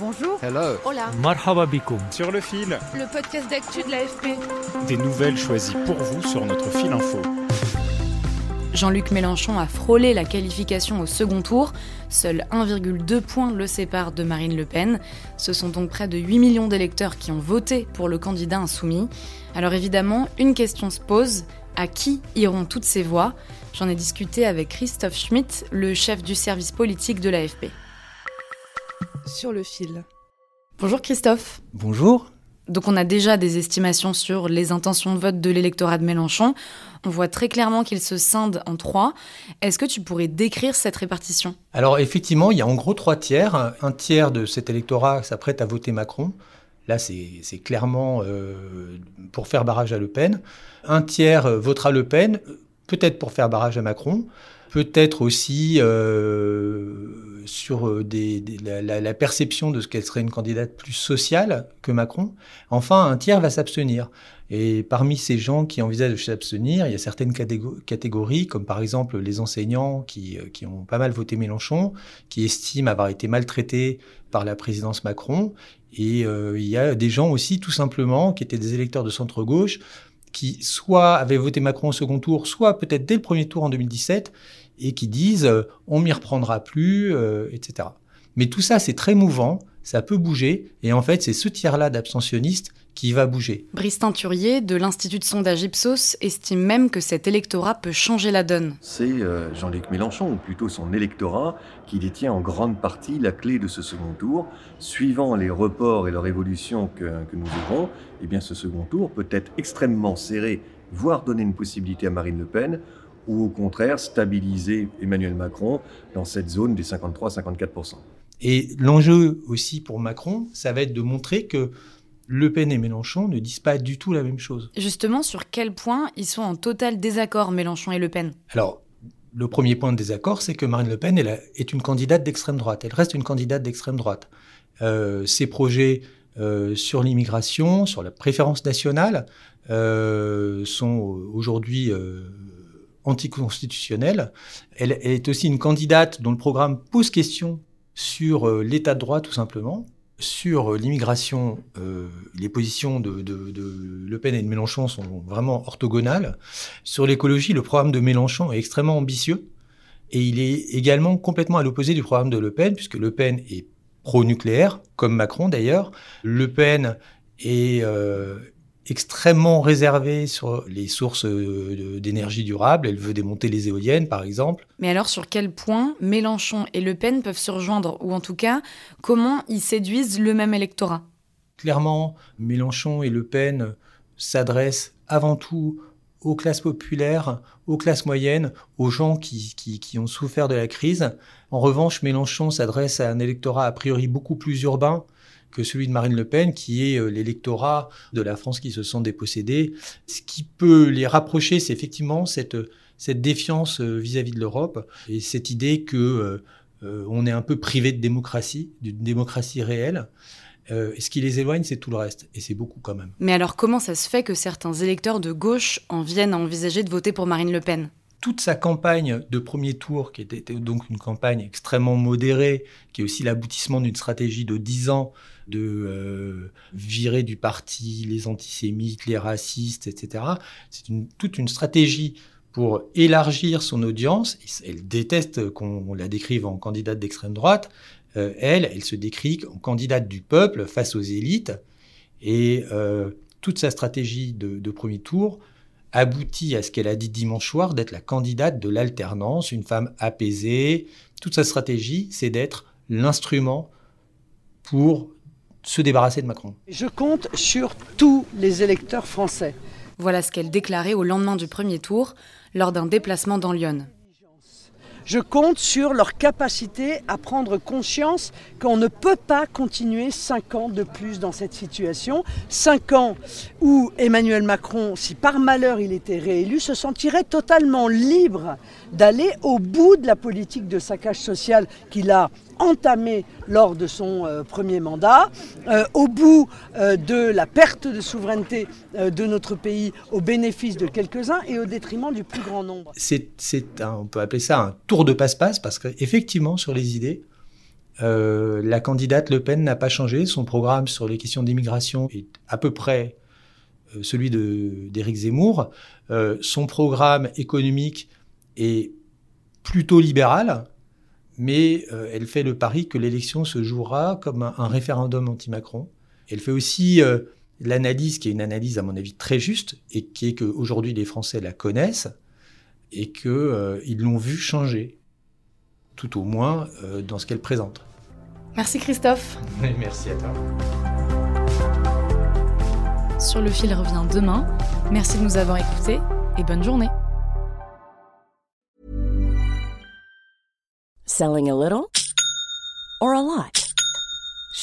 Bonjour. Hello. Hola. Marhaba. Sur le fil, Le podcast d'actu de l'AFP. des nouvelles choisies pour vous sur notre fil info. Jean-Luc Mélenchon a frôlé la qualification au second tour. Seul 1,2 point le sépare de Marine Le Pen. Ce sont donc près de 8 millions d'électeurs qui ont voté pour le candidat insoumis. Alors évidemment, une question se pose. À qui iront toutes ces voix? J'en ai discuté avec Christophe Schmitt, le chef du service politique de l'AFP. Sur le fil. Bonjour Christophe. Bonjour. Donc on a déjà des estimations sur les intentions de vote de l'électorat de Mélenchon. On voit très clairement qu'il se scinde en trois. Est-ce que tu pourrais décrire cette répartition? Alors effectivement, il y a en gros trois tiers. Un tiers de cet électorat s'apprête à voter Macron. Là, c'est clairement euh, pour faire barrage à Le Pen. Un tiers euh, votera Le Pen, peut-être pour faire barrage à Macron, peut-être aussi euh, sur euh, la, perception de ce qu'elle serait une candidate plus sociale que Macron. Enfin, un tiers va s'abstenir. Et parmi ces gens qui envisagent de s'abstenir, il y a certaines catégo- catégories, comme par exemple les enseignants qui, euh, qui ont pas mal voté Mélenchon, qui estiment avoir été maltraités par la présidence Macron. Et euh, il y a des gens aussi, tout simplement, qui étaient des électeurs de centre-gauche, qui soit avaient voté Macron au second tour, soit peut-être dès le premier tour en 2017, et qui disent euh, on m'y reprendra plus, euh, etc. Mais tout ça, c'est très mouvant, ça peut bouger, et en fait, c'est ce tiers-là d'abstentionnistes qui va bouger. Brice Teinturier, de l'Institut de sondage Ipsos, estime même que cet électorat peut changer la donne. C'est euh, Jean-Luc Mélenchon, ou plutôt son électorat, qui détient en grande partie la clé de ce second tour. Suivant les reports et leur évolution que, que nous aurons, eh bien ce second tour peut être extrêmement serré, voire donner une possibilité à Marine Le Pen, ou au contraire stabiliser Emmanuel Macron dans cette zone des 53-54%. Et l'enjeu aussi pour Macron, ça va être de montrer que Le Pen et Mélenchon ne disent pas du tout la même chose. Justement, sur quel point ils sont en total désaccord, Mélenchon et Le Pen? Alors, le premier point de désaccord, c'est que Marine Le Pen elle a- est une candidate d'extrême droite. Elle reste une candidate d'extrême droite. Euh, ses projets euh, sur l'immigration, sur la préférence nationale, euh, sont aujourd'hui anticonstitutionnels. Elle, elle est aussi une candidate dont le programme pose question sur euh, l'état de droit, tout simplement. Sur euh, l'immigration, euh, les positions de, Le Pen et de Mélenchon sont vraiment orthogonales. Sur l'écologie, le programme de Mélenchon est extrêmement ambitieux et il est également complètement à l'opposé du programme de Le Pen, puisque Le Pen est pro-nucléaire, comme Macron d'ailleurs. Le Pen est extrêmement réservée sur les sources euh, d'énergie durable. Elle veut démonter les éoliennes, par exemple. Mais alors, sur quel point Mélenchon et Le Pen peuvent se rejoindre? Ou en tout cas, comment ils séduisent le même électorat? Clairement, Mélenchon et Le Pen s'adressent avant tout aux classes populaires, aux classes moyennes, aux gens qui, qui, qui ont souffert de la crise. En revanche, Mélenchon s'adresse à un électorat a priori beaucoup plus urbain que celui de Marine Le Pen, qui est euh, l'électorat de la France qui se sent dépossédée. Ce qui peut les rapprocher, c'est effectivement cette, cette défiance euh, vis-à-vis de l'Europe et cette idée que euh, on est un peu privé de démocratie, d'une démocratie réelle. Euh, ce qui les éloigne, c'est tout le reste. Et c'est beaucoup quand même. Mais alors, comment ça se fait que certains électeurs de gauche en viennent à envisager de voter pour Marine Le Pen? Toute sa campagne de premier tour, qui était donc une campagne extrêmement modérée, qui est aussi l'aboutissement d'une stratégie de 10 ans de euh, virer du parti les antisémites, les racistes, etc. C'est toute une stratégie pour élargir son audience. Elle déteste qu'on la décrive en candidate d'extrême droite. Euh, elle, elle se décrit en candidate du peuple face aux élites. Et euh, toute sa stratégie de premier tour aboutit à ce qu'elle a dit dimanche soir d'être la candidate de l'alternance, une femme apaisée. Toute sa stratégie, c'est d'être l'instrument pour se débarrasser de Macron. Je compte sur tous les électeurs français. Voilà ce qu'elle déclarait au lendemain du premier tour, lors d'un déplacement dans Lyon. Je compte sur leur capacité à prendre conscience qu'on ne peut pas continuer cinq ans de plus dans cette situation. Cinq ans où Emmanuel Macron, si par malheur il était réélu, se sentirait totalement libre d'aller au bout de la politique de saccage social qu'il a entamé lors de son euh, premier mandat, euh, au bout euh, de la perte de souveraineté de notre pays au bénéfice de quelques-uns et au détriment du plus grand nombre. C'est, on peut appeler ça un tour de passe-passe parce qu'effectivement, sur les idées, la candidate Le Pen n'a pas changé. Son programme sur les questions d'immigration est à peu près celui d'Éric Zemmour. son programme économique est plutôt libéral mais euh, elle fait le pari que l'élection se jouera comme un, référendum anti-Macron. Elle fait aussi euh, l'analyse, qui est une analyse à mon avis très juste, et qui est qu'aujourd'hui les Français la connaissent et qu'ils euh, l'ont vu changer, tout au moins dans ce qu'elle présente. Merci Christophe. Merci à toi. Sur le fil revient demain. Merci de nous avoir écoutés et bonne journée. Selling a little or a lot?